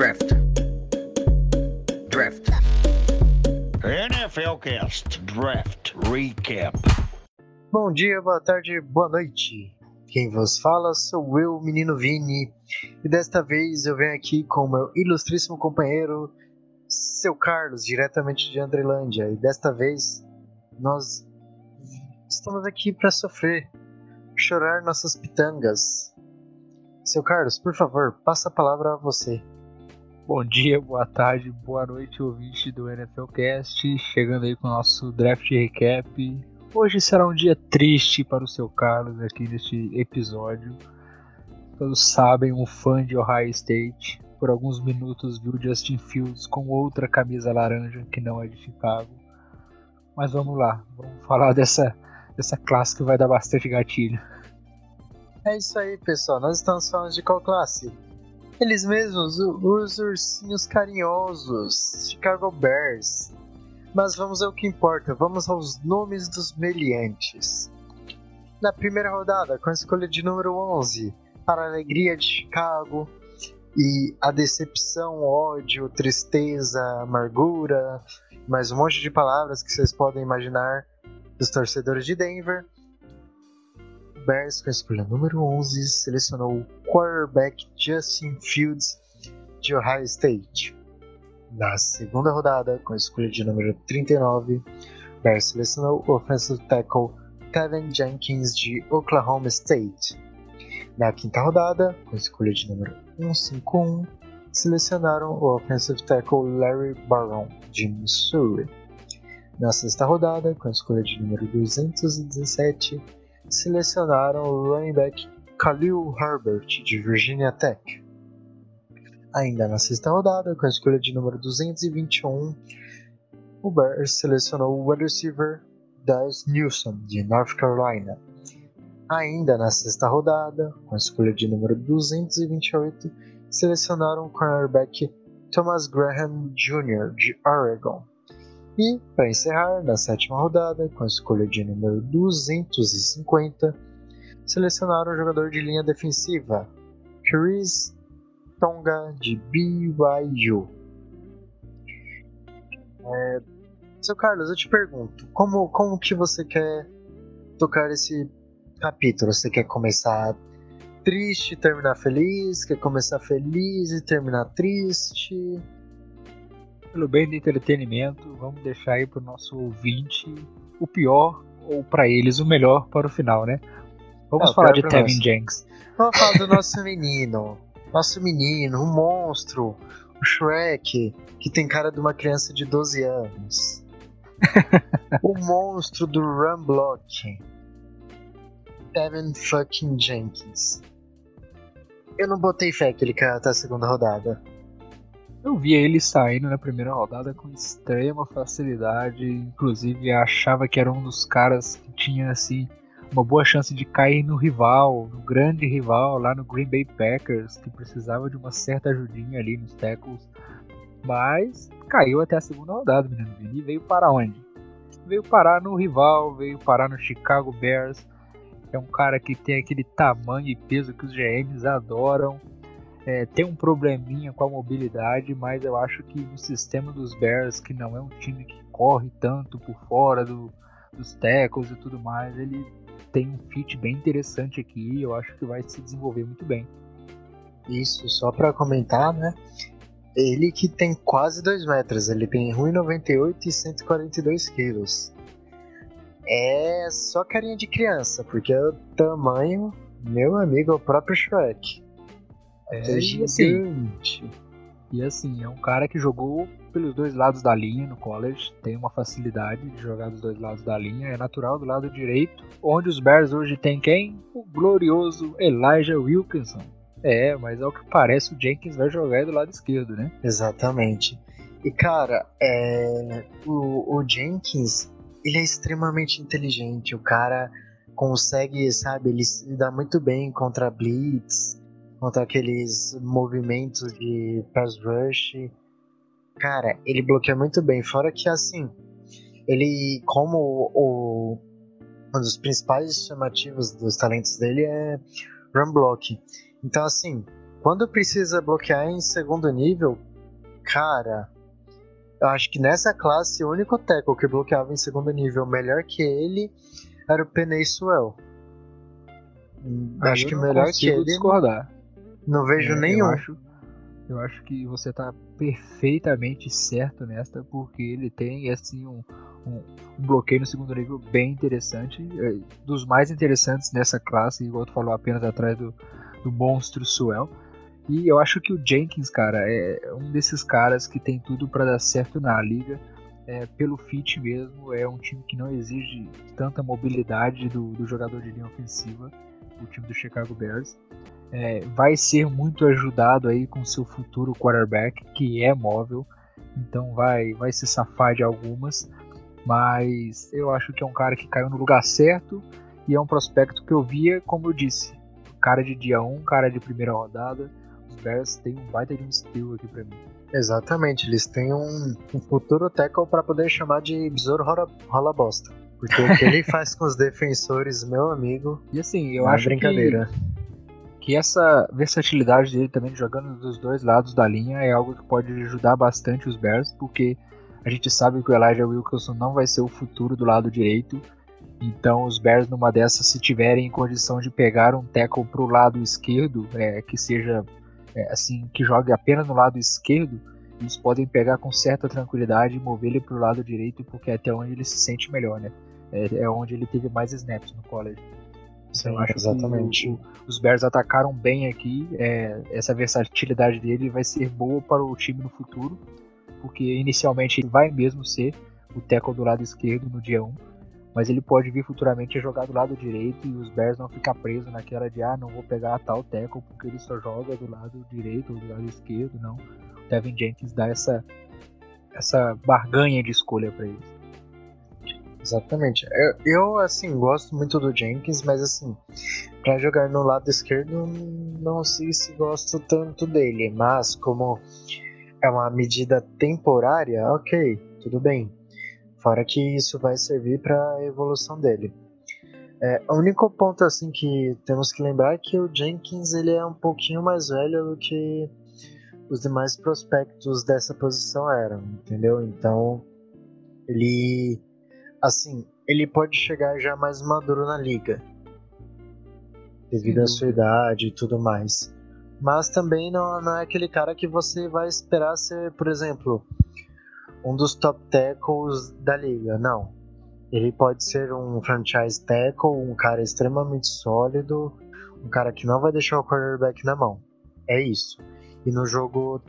Draft. Draft. NFL Cast Draft Recap. Bom dia, boa tarde, boa noite. Quem vos fala sou eu, menino Vini, e desta vez eu venho aqui com meu ilustríssimo companheiro, seu Carlos, diretamente de Andrelândia, e desta vez nós estamos aqui para sofrer, chorar nossas pitangas. Seu Carlos, por favor, passa a palavra a você. Bom dia, boa tarde, boa noite, ouvinte do NFLcast, chegando aí com o nosso draft recap. Hoje será um dia triste para o seu Carlos aqui neste episódio. Todos sabem, um fã de Ohio State por alguns minutos viu Justin Fields com outra camisa laranja que não é de Chicago. Mas vamos lá, vamos falar dessa, dessa classe que vai dar bastante gatilho. É isso aí, pessoal. Nós estamos falando de qual classe? Eles mesmos, os ursinhos carinhosos, Chicago Bears. Mas vamos ao que importa, vamos aos nomes dos meliantes. Na primeira rodada, com a escolha de número 11, para a alegria de Chicago e a decepção, ódio, tristeza, amargura, mais um monte de palavras que vocês podem imaginar dos torcedores de Denver. Bears, com a escolha número 11, selecionou quarterback Justin Fields de Ohio State. Na segunda rodada, com a escolha de número 39, Bears selecionou o offensive tackle Kevin Jenkins de Oklahoma State. Na quinta rodada, com a escolha de número 151, selecionaram o offensive tackle Larry Barron de Missouri. Na sexta rodada, com a escolha de número 217, selecionaram o running back Khalil Herbert de Virginia Tech. Ainda na sexta rodada, com a escolha de número 221, o Bears selecionou o wide receiver Daz Newsom, de North Carolina. Ainda na sexta rodada, com a escolha de número 228, selecionaram o cornerback Thomas Graham Jr., de Oregon. E, para encerrar, na sétima rodada, com a escolha de número 250, selecionaram o jogador de linha defensiva, Chris Tonga de BYU. É, seu Carlos, eu te pergunto, como, como que você quer tocar esse capítulo? Você quer começar triste e terminar feliz? Quer começar feliz e terminar triste? Pelo bem do entretenimento, vamos deixar aí pro nosso ouvinte o pior ou para eles o melhor para o final, né? Vamos falar de Tevin nós. Jenks. Vamos falar do nosso menino. Nosso menino, um monstro, o Shrek, que tem cara de uma criança de 12 anos. o monstro do Run Block. Kevin fucking Jenkins. Eu não botei fé que ele caiu até a segunda rodada. Eu via ele saindo na primeira rodada com extrema facilidade, inclusive achava que era um dos caras que tinha assim uma boa chance de cair no rival, no grande rival lá no Green Bay Packers, que precisava de uma certa ajudinha ali nos tackles, mas caiu até a segunda rodada, menino Vini, e veio para onde? Veio parar no rival, veio parar no Chicago Bears. É um cara que tem aquele tamanho e peso que os GMs adoram. É, tem um probleminha com a mobilidade, mas eu acho que no sistema dos Bears, que não é um time que corre tanto por fora do, dos tackles e tudo mais, ele tem um fit bem interessante aqui. Eu acho que vai se desenvolver muito bem. Isso, só pra comentar, né? Ele que tem quase 2 metros, ele tem 1,98 e 142 quilos. É só carinha de criança, porque o tamanho, meu amigo, é o próprio Shrek. É, É assim, gigante. E assim, é um cara que jogou pelos dois lados da linha no college, tem uma facilidade de jogar dos dois lados da linha, é natural do lado direito, onde os Bears hoje tem quem? O glorioso Elijah Wilkinson. É, mas ao que parece o Jenkins vai jogar do lado esquerdo, né? Exatamente. E cara, é... o, o Jenkins, ele é extremamente inteligente. O cara consegue, sabe, ele se dá muito bem contra blitz, contra aqueles movimentos de pass rush. Cara, ele bloqueia muito bem. Fora que, assim, ele, como o, um dos principais chamativos dos talentos dele é run block. Então, assim, quando precisa bloquear em segundo nível, cara, eu acho que nessa classe o único tackle que bloqueava em segundo nível melhor que ele era o Penei Suel. Acho que melhor que ele. discordar. Não vejo É, nenhum. Eu acho, eu acho que você tá perfeitamente certo nesta, porque ele tem assim um, um, um bloqueio no segundo nível bem interessante, é, dos mais interessantes nessa classe, igual tu falou apenas atrás do, do monstro Suel. E eu acho que o Jenkins, cara, é um desses caras que tem tudo para dar certo na liga. É, pelo fit mesmo, é um time que não exige tanta mobilidade do, do jogador de linha ofensiva, o time do Chicago Bears é, vai ser muito ajudado aí com seu futuro quarterback, que é móvel, então vai, vai se safar de algumas, mas eu acho que é um cara que caiu no lugar certo e é um prospecto que eu via, como eu disse, cara de dia 1, cara de primeira rodada, os Bears têm um baita de um steal aqui pra mim. Exatamente, eles têm um, um futuro tackle para poder chamar de besouro rola, rola bosta. Porque o que ele faz com os defensores, meu amigo, E assim, eu é acho brincadeira. que, que essa versatilidade dele também jogando dos dois lados da linha é algo que pode ajudar bastante os Bears, porque a gente sabe que o Elijah Wilkinson não vai ser o futuro do lado direito. Então os Bears numa dessas, se tiverem em condição de pegar um tackle pro lado esquerdo, é, que seja é, assim, que jogue apenas no lado esquerdo, eles podem pegar com certa tranquilidade e mover ele pro lado direito, porque é até onde ele se sente melhor, né? É, é onde ele teve mais snaps no college. Sim, eu acho que exatamente. o- os Bears atacaram bem aqui. é, essa versatilidade dele vai ser boa para o time no futuro, porque inicialmente ele vai mesmo ser o tackle do lado esquerdo no dia 1, mas ele pode vir futuramente a jogar do lado direito e os Bears não ficar presos naquela de ah, não vou pegar tal tackle porque ele só joga do lado direito ou do lado esquerdo, não. O Devin Jenkins dá essa essa barganha de escolha para eles. Exatamente. Eu, eu, assim, gosto muito do Jenkins, mas assim, pra jogar no lado esquerdo, não sei se gosto tanto dele. Mas como é uma medida temporária, ok, tudo bem. Fora que isso vai servir pra evolução dele. É, o único ponto assim que temos que lembrar é que o Jenkins ele é um pouquinho mais velho do que os demais prospectos dessa posição eram, entendeu? Então ele assim, ele pode chegar já mais maduro na liga. Devido à sua idade e tudo mais. Mas também não, não é aquele cara que você vai esperar ser, por exemplo, um dos top tackles da liga. Não. Ele pode ser um franchise tackle, um cara extremamente sólido, um cara que não vai deixar o quarterback na mão. É isso. E no jogo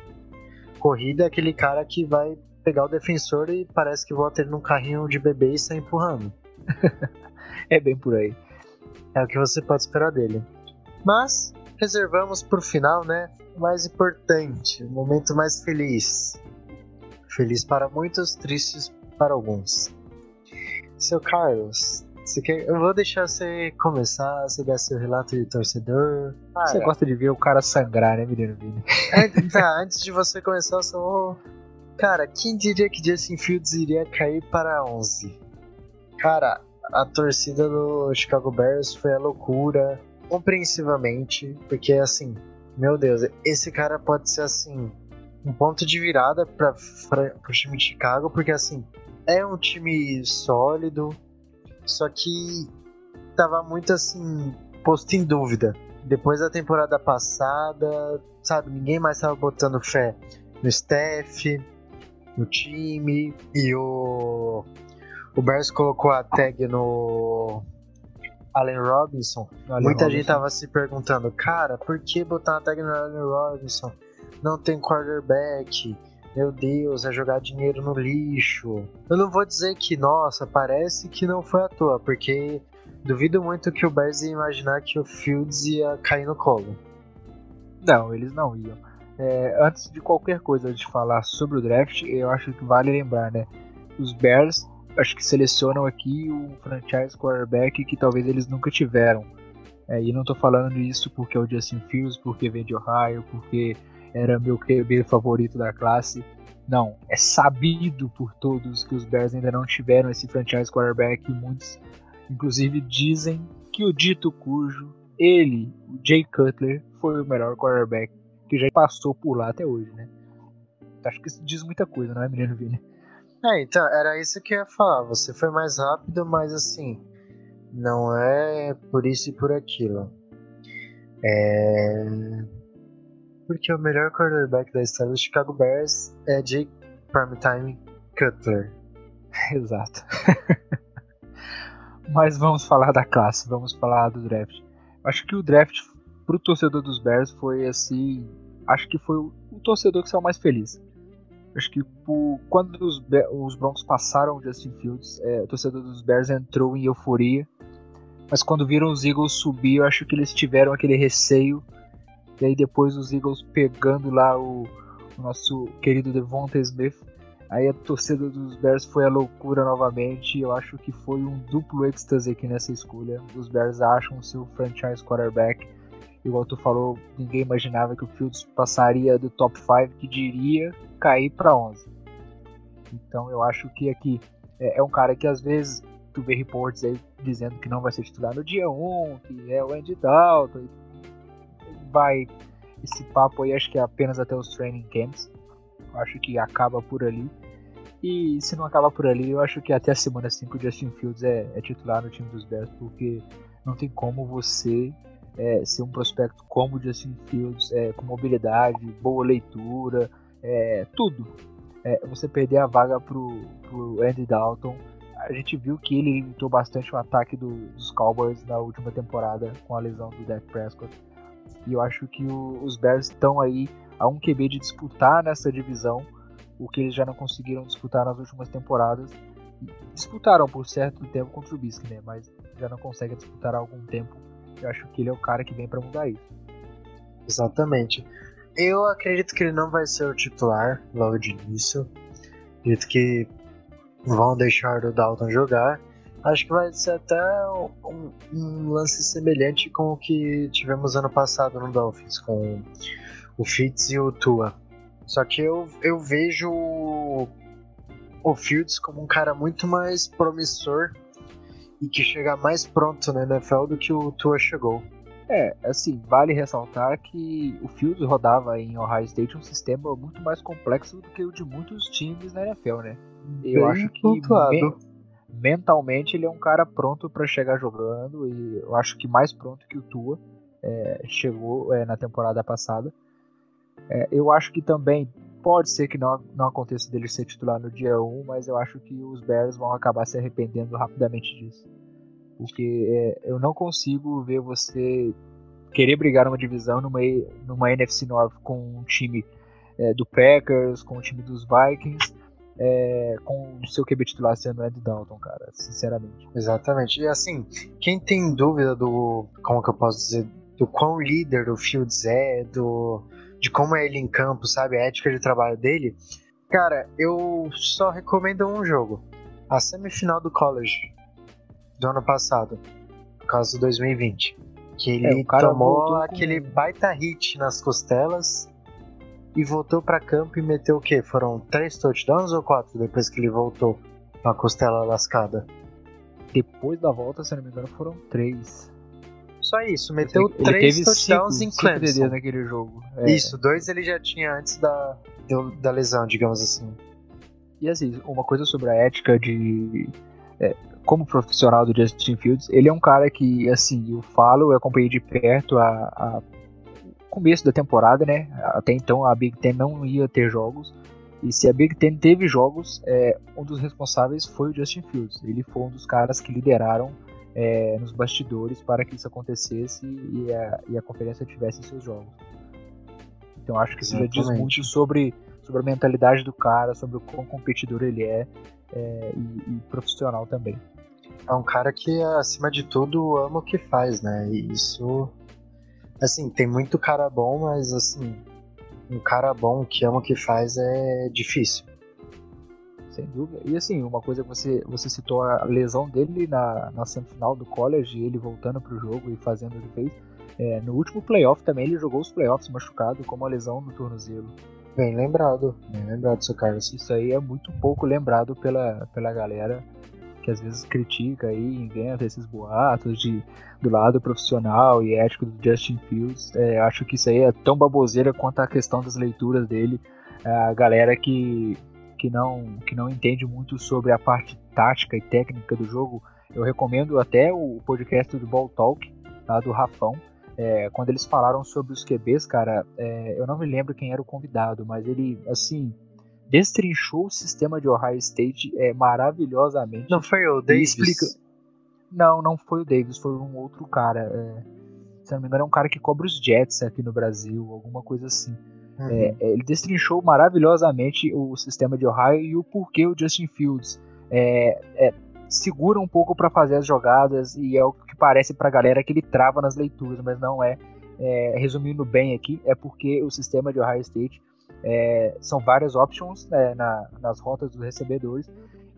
corrida, é aquele cara que vai pegar o defensor e parece que bota ele num carrinho de bebê e sai empurrando. É bem por aí. É o que você pode esperar dele. Mas reservamos pro final, né? O mais importante, o momento mais feliz. Feliz para muitos, tristes para alguns. Seu Carlos, você quer... eu vou deixar você começar, você dar seu relato de torcedor. Você Cara, gosta de ver o cara sangrar, né, menino an- tá, antes de você começar, eu só vou... Cara, quem diria que Justin Fields iria cair para 11? Cara, a torcida do Chicago Bears foi a loucura, compreensivamente, porque assim, meu Deus, esse cara pode ser assim, um ponto de virada para o time de Chicago, porque assim, é um time sólido, só que tava muito assim, posto em dúvida. Depois da temporada passada, sabe, ninguém mais tava botando fé no staff, no time, e o o Bears colocou a tag no Allen Robinson. Olha, Muita Robinson. gente tava se perguntando, cara, por que botar uma tag no Allen Robinson? Não tem quarterback. Meu Deus, é jogar dinheiro no lixo. Eu não vou dizer que, nossa, parece que não foi à toa, porque duvido muito que o Bears ia imaginar que o Fields ia cair no colo. Não, eles não iam. É, antes de qualquer coisa de falar sobre o draft, eu acho que vale lembrar, né? Os Bears, acho que selecionam aqui o franchise quarterback que talvez eles nunca tiveram. É, e não tô falando isso porque é o Justin Fields, porque vem de Ohio, porque era meu QB favorito da classe. Não, é sabido por todos que os Bears ainda não tiveram esse franchise quarterback muitos, inclusive, dizem que o dito cujo, ele, o Jay Cutler, foi o melhor quarterback que já passou por lá até hoje, né? Acho que isso diz muita coisa, não é, menino Vini? É, então, era isso que eu ia falar. Você foi mais rápido, mas assim, não é por isso e por aquilo. É. Porque o melhor quarterback da história do Chicago Bears é Jake Primetime Cutler. Exato. Mas vamos falar da classe, vamos falar do draft. Acho que o draft pro torcedor dos Bears foi assim. Acho que foi o, torcedor que saiu mais feliz. Acho que por, quando os, os, Broncos passaram o Justin Fields, é, o torcedor dos Bears entrou em euforia. Mas quando viram os Eagles subir, eu acho que eles tiveram aquele receio. E aí depois os Eagles pegando lá o, o nosso querido Devonta Smith Aí a torcida dos Bears foi a loucura novamente. Eu acho que foi um duplo êxtase aqui nessa escolha. Os Bears acham o seu franchise quarterback. Igual tu falou, ninguém imaginava que o Fields passaria do top 5, que diria cair para 11. Então eu acho que aqui é, é, um cara que às vezes tu vê reportes aí dizendo que não vai ser titular no dia 1, que é o Andy Dalton. Vai esse papo aí, acho que é apenas até os training camps. Eu acho que acaba por ali. E se não acabar por ali, eu acho que até a semana 5 o Justin Fields é, é, titular no time dos Bears, porque não tem como você é, ser um prospecto como o Justin Fields, é, com mobilidade, boa leitura, é, tudo. É, você perder a vaga pro, pro Andy Dalton. A gente viu que ele limitou bastante o ataque do, dos Cowboys na última temporada com a lesão do Dak Prescott. E eu acho que o, os Bears estão aí a um QB de disputar nessa divisão o que eles já não conseguiram disputar nas últimas temporadas. Disputaram por certo tempo contra o Bisque, né? Mas já não conseguem disputar há algum tempo. Eu acho que ele é o cara que vem para mudar isso. Exatamente. Eu acredito que ele não vai ser o titular logo de início. Acredito que vão deixar o Dalton jogar. Acho que vai ser até um, um, lance semelhante com o que tivemos ano passado no Dolphins, com o Fitz e o Tua. Só que eu, eu vejo o Fields como um cara muito mais promissor e que chega mais pronto na NFL do que o Tua chegou. É, assim, vale ressaltar que o Fields rodava em Ohio State um sistema muito mais complexo do que o de muitos times na NFL, né? Eu acho que me mentalmente ele é um cara pronto para chegar jogando e eu acho que mais pronto que o Tua é, chegou é, na temporada passada. É, eu acho que também pode ser que não, não aconteça dele ser titular no dia 1, mas eu acho que os Bears vão acabar se arrependendo rapidamente disso. Porque é, eu não consigo ver você querer brigar numa divisão numa, numa NFC North com um time é, do Packers, com o time dos Vikings, é, com o seu QB titular sendo Ed Dalton, cara, sinceramente. Exatamente. E assim, quem tem dúvida do, como que eu posso dizer, do quão líder o Fields é, do de como é ele em campo, sabe? A ética de trabalho dele. Cara, eu só recomendo um jogo. A semifinal do college do ano passado, por causa do 2020. Que ele é, tomou aquele com... baita hit nas costelas e voltou para campo e meteu o quê? Foram três touchdowns ou quatro depois que ele voltou com a costela lascada? Depois da volta, se não me engano, foram três só isso. Meteu ele três touchdowns cinco, em Clemson. naquele jogo. É. Isso, dois ele já tinha antes da, da lesão, digamos assim. E assim, uma coisa sobre a ética de. É, como profissional do Justin Fields, ele é um cara que, assim, eu falo, eu acompanhei de perto a, a começo da temporada, né? Até então a Big Ten não ia ter jogos. E se a Big Ten teve jogos, é, um dos responsáveis foi o Justin Fields. Ele foi um dos caras que lideraram é, nos bastidores para que isso acontecesse e a, e a conferência tivesse seus jogos. Então acho que isso já diz muito sobre, sobre a mentalidade do cara, sobre o quão competidor ele é, é e, e, profissional também. É um cara que, acima de tudo, ama o que faz, né? E isso. Assim, tem muito cara bom, mas assim, um cara bom que ama o que faz é difícil sem dúvida. E assim, uma coisa que você, você citou a lesão dele na, na semifinal do college, ele voltando pro jogo e fazendo o que fez. É, no último playoff também ele jogou os playoffs machucado com uma lesão no tornozelo. Bem lembrado, bem lembrado, seu Carlos. Isso aí é muito pouco lembrado pela, pela galera. que às vezes critica e inventa esses boatos de, do lado profissional e ético do Justin Fields. É, acho que isso aí é tão baboseira quanto a questão das leituras dele. A galera que, que, não, que não entende muito sobre a parte tática e técnica do jogo, eu recomendo até o podcast do Ball Talk, tá, do Rafão. É, quando eles falaram sobre os QBs, cara, é, eu não me lembro quem era o convidado, mas ele, assim, destrinchou o sistema de Ohio State é, maravilhosamente. Não foi o Davis? Explica... Não, não foi o Davis, foi um outro cara. É, se não me engano, é um cara que cobra os Jets aqui no Brasil, alguma coisa assim. Uhum. É, é ele destrinchou maravilhosamente o sistema de Ohio e o porquê o Justin Fields é, é, segura um pouco para fazer as jogadas e é o que parece para a galera que ele trava nas leituras, mas não é. é. Resumindo bem aqui, é porque o sistema de Ohio State são várias options né, na, nas rotas dos recebedores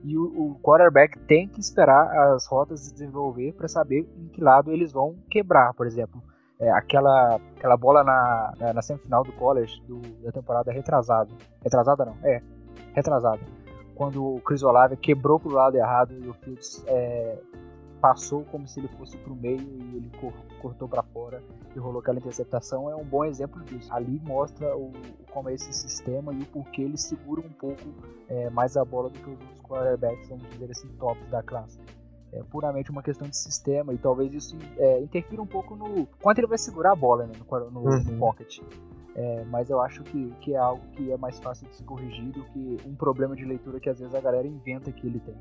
e o, o, quarterback tem que esperar as rotas se desenvolver para saber em que lado eles vão quebrar, por exemplo. É, aquela, aquela bola na, na, na semifinal do college do, da temporada retrasada. Retrasada não, é, retrasada. Quando o Chris Olave quebrou pro lado errado e o Fields é, passou como se ele fosse para o meio e ele cortou para fora e rolou aquela interceptação é um bom exemplo disso. Ali mostra o, como é esse sistema e o porquê ele segura um pouco é, mais a bola do que os outros quarterbacks, vamos dizer assim, tops da classe. É puramente uma questão de sistema e talvez isso é, interfira um pouco no quanto ele vai segurar a bola né, no, no, uhum. no pocket. É, mas eu acho que, que é algo que é mais fácil de se corrigir do que um problema de leitura que às vezes a galera inventa que ele tem.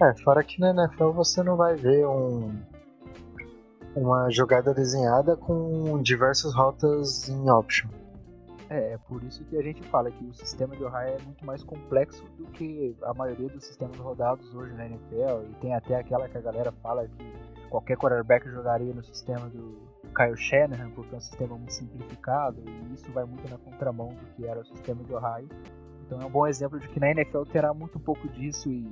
É, fora que na NFL você não vai ver um, uma jogada desenhada com diversas rotas em option. É, é por isso que a gente fala que o sistema de Ohio é muito mais complexo do que a maioria dos sistemas rodados hoje na NFL. E tem até aquela que a galera fala que qualquer quarterback jogaria no sistema do Kyle Shanahan, porque é um sistema muito simplificado. E isso vai muito na contramão do que era o sistema de Ohio. Então é um bom exemplo de que na NFL terá muito pouco disso e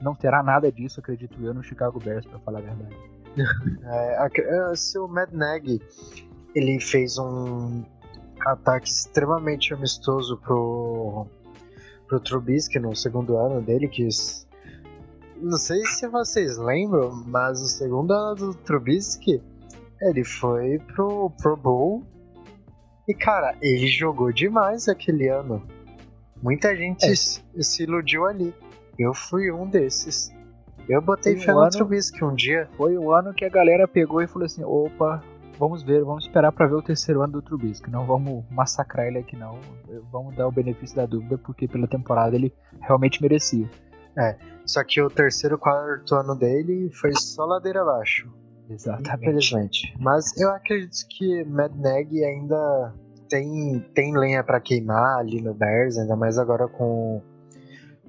não terá nada disso, acredito eu, no Chicago Bears, para falar a verdade. é, se o Mad Nag ele fez um ataque extremamente amistoso pro, pro Trubisky no segundo ano dele, que não sei se vocês lembram, mas o segundo ano do Trubisky ele foi pro Pro Bowl e cara, ele jogou demais aquele ano. Muita gente é. se iludiu ali. Eu fui um desses. Eu botei fé no Trubisky um dia. Foi o ano que a galera pegou e falou assim: opa, vamos ver, vamos esperar para ver o terceiro ano do Trubisky. Não vamos massacrar ele aqui, não. Vamos dar o benefício da dúvida, porque pela temporada ele realmente merecia. É, só que o terceiro quarto ano dele foi só ladeira abaixo. Exatamente. Infelizmente. Mas eu acredito que Mad Neg ainda tem, tem lenha para queimar ali no Bears, ainda mais agora com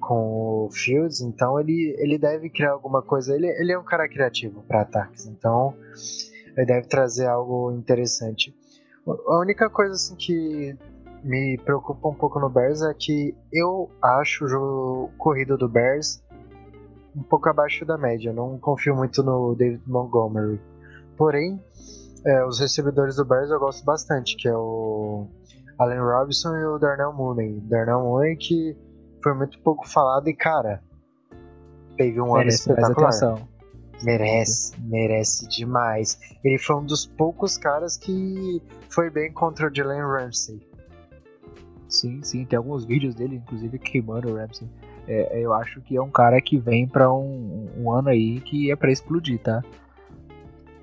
com o Fields, então ele, ele deve criar alguma coisa. Ele, ele é um cara criativo para ataques, então ele deve trazer algo interessante. A única coisa assim que me preocupa um pouco no Bears é que eu acho o jogo corrido do Bears um pouco abaixo da média. Eu não confio muito no David Montgomery. Porém, é, os recebedores do Bears eu gosto bastante, que é o Allen Robinson e o Darnell Mooney. Darnell Mooney que foi muito pouco falado e, cara, teve um merece ano espetacular. Merece, merece demais. Ele foi um dos poucos caras que foi bem contra o Jalen Ramsey. Sim, sim, tem alguns vídeos dele, inclusive, queimando o Ramsey. É, eu acho que é um cara que vem para um, um, ano aí que é para explodir, tá?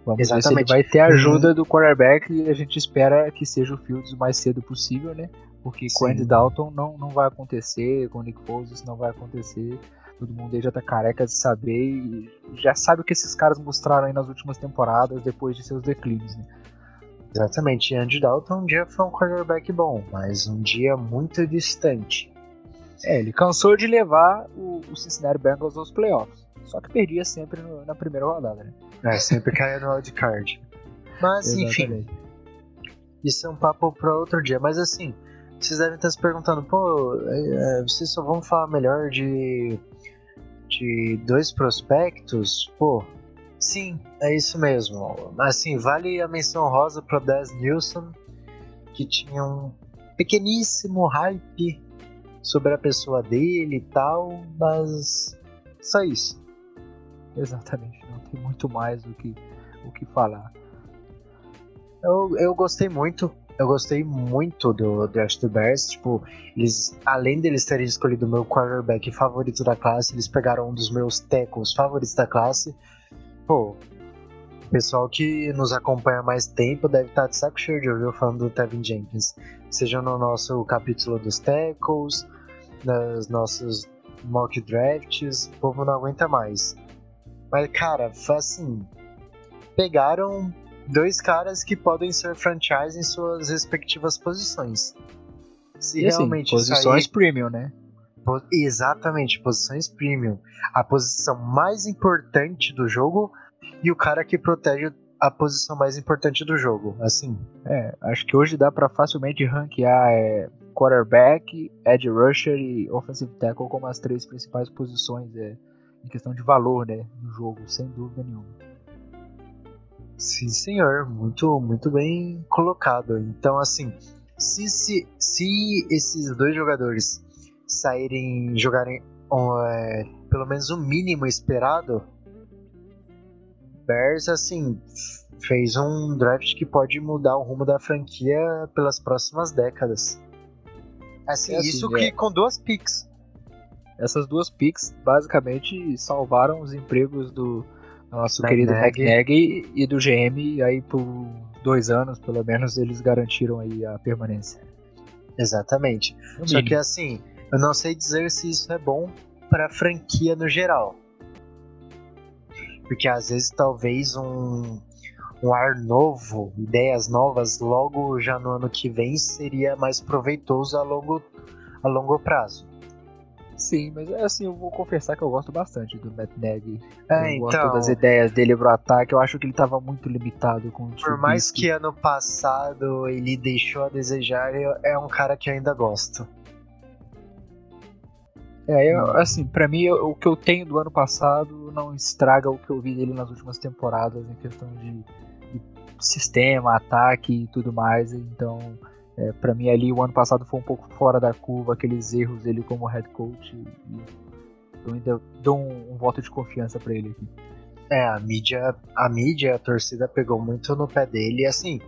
Vamos Exatamente. ver se ele vai ter a ajuda uhum. do quarterback e a gente espera que seja o Fields o mais cedo possível, né? Porque Sim. com Andy Dalton não, não vai acontecer, com o Nick Foles isso não vai acontecer. Todo mundo aí já tá careca de saber e já sabe o que esses caras mostraram aí nas últimas temporadas depois de seus declínios, né? Exatamente, Andy Dalton um dia foi um quarterback bom, mas um dia muito distante. É, ele cansou de levar o, o Cincinnati Bengals aos playoffs. Só que perdia sempre no, na primeira rodada, né? É, sempre caía no wildcard. Mas, enfim. Isso é um papo para outro dia. Mas, assim, vocês devem estar se perguntando, pô, é, vocês só vão falar melhor de, de dois prospectos? Pô, sim, é isso mesmo. Assim, vale a menção rosa pro Des Nilsson, que tinha um pequeníssimo hype sobre a pessoa dele e tal, mas Só isso. Exatamente, não tem muito mais do que o que falar. Eu, eu gostei muito. Eu gostei muito do draft do Bears. Tipo, eles, além deles terem escolhido o meu quarterback favorito da classe, eles pegaram um dos meus tackles favoritos da classe. Pô, o pessoal que nos acompanha mais tempo deve estar de saco cheio de ouvir falando do Tevin Jenkins. Seja no nosso capítulo dos tackles, nos nossos mock drafts, o povo não aguenta mais. Mas, cara, foi assim. Pegaram dois caras que podem ser franchise em suas respectivas posições. Se e, assim, realmente posições sair... premium, né? Exatamente, posições premium. A posição mais importante do jogo e o cara que protege a posição mais importante do jogo, assim. É, acho que hoje dá para facilmente ranquear é, quarterback, edge rusher e offensive tackle como as três principais posições é, em questão de valor, né, no jogo, sem dúvida nenhuma. Sim, senhor, muito, muito bem colocado. Então, assim, se, se, se esses dois jogadores saírem jogarem um, é, pelo menos o mínimo esperado, Bears assim fez um draft que pode mudar o rumo da franquia pelas próximas décadas. Assim, é assim isso é. que com duas picks. Essas duas picks basicamente salvaram os empregos do nosso Mac querido McNaghy e do GM, aí por dois anos, pelo menos, eles garantiram aí a permanência. Exatamente. Só que assim, eu não sei dizer se isso é bom para a franquia no geral. Porque às vezes talvez um, um ar novo, ideias novas, logo já no ano que vem seria mais proveitoso a longo, a longo prazo. Sim, mas é assim, eu vou confessar que eu gosto bastante do Matt Nagy. É, eu então, gosto das ideias dele pro ataque, eu acho que ele estava muito limitado com o Por mais que ano passado ele deixou a desejar, é um cara que eu ainda gosto. É, eu, assim, para mim eu, o que eu tenho do ano passado não estraga o que eu vi dele nas últimas temporadas em questão de, de sistema, ataque e tudo mais. Então, é, para mim ali o ano passado foi um pouco fora da curva, aqueles erros dele como head coach. E eu ainda dou um, um voto de confiança para ele aqui. É, a mídia, a mídia, a torcida pegou muito no pé dele, e assim,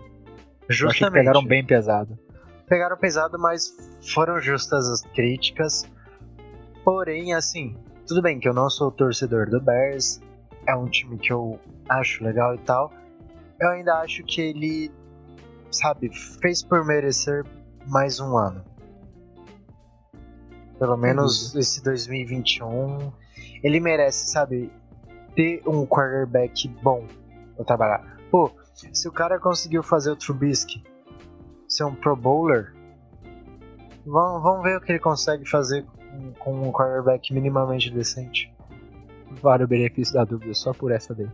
justamente. pegaram bem pesado. Pegaram pesado, mas foram justas as críticas. Porém, assim, tudo bem que eu não sou torcedor do Bears, é um time que eu acho legal e tal. Eu ainda acho que ele sabe, fez por merecer mais um ano. Pelo menos esse 2021. Ele merece, sabe, ter um quarterback bom pra trabalhar. Pô, se o cara conseguiu fazer o Trubisky ser um Pro Bowler, vamos, vamos ver o que ele consegue fazer com, com um quarterback minimamente decente. Vale o benefício da dúvida só por essa daí.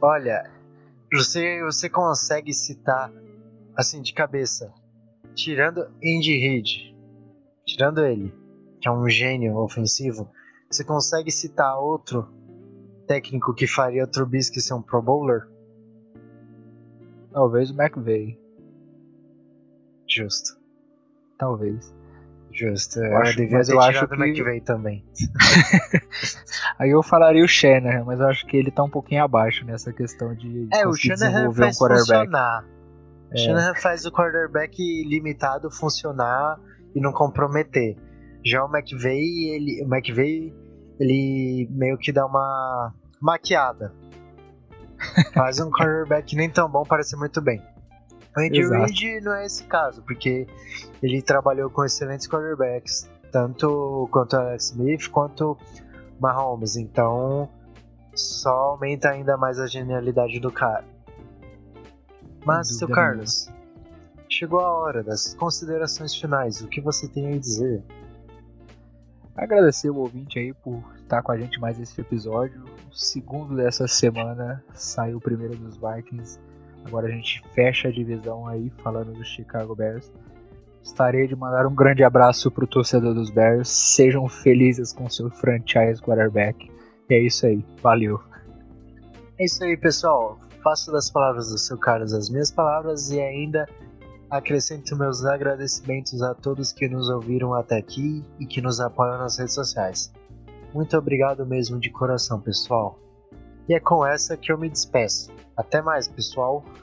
Olha, você, você consegue citar, assim, de cabeça, tirando Andy Reid, tirando ele, que é um gênio ofensivo, você consegue citar outro técnico que faria o Trubisky ser um Pro Bowler? Talvez o McVeigh. Justo. Talvez. Justo, eu, acho, mas ter eu acho que McVeigh também. Aí eu falaria o Shanahan, mas eu acho que ele tá um pouquinho abaixo nessa questão de É, o Shanahan faz um funcionar. É. O Shanahan faz o quarterback limitado funcionar e não comprometer. Já o McVeigh, ele, o McVeigh, ele meio que dá uma maquiada. Faz um quarterback nem tão bom, parece muito bem. O Andy Reid não é esse caso, porque ele trabalhou com excelentes quarterbacks, tanto quanto Alex Smith quanto Mahomes, então só aumenta ainda mais a genialidade do cara. Mas, seu Carlos, chegou a hora das considerações finais. O que você tem a dizer? Agradecer o ouvinte aí por estar com a gente mais esse episódio. O segundo dessa semana saiu o primeiro dos Vikings. Agora a gente fecha a divisão aí, falando do Chicago Bears. Gostaria de mandar um grande abraço pro torcedor dos Bears. Sejam felizes com seu franchise quarterback. E é isso aí. Valeu. É isso aí, pessoal. Faço das palavras do seu Carlos as minhas palavras e ainda acrescento meus agradecimentos a todos que nos ouviram até aqui e que nos apoiam nas redes sociais. Muito obrigado mesmo de coração, pessoal. E é com essa que eu me despeço. Até mais, pessoal.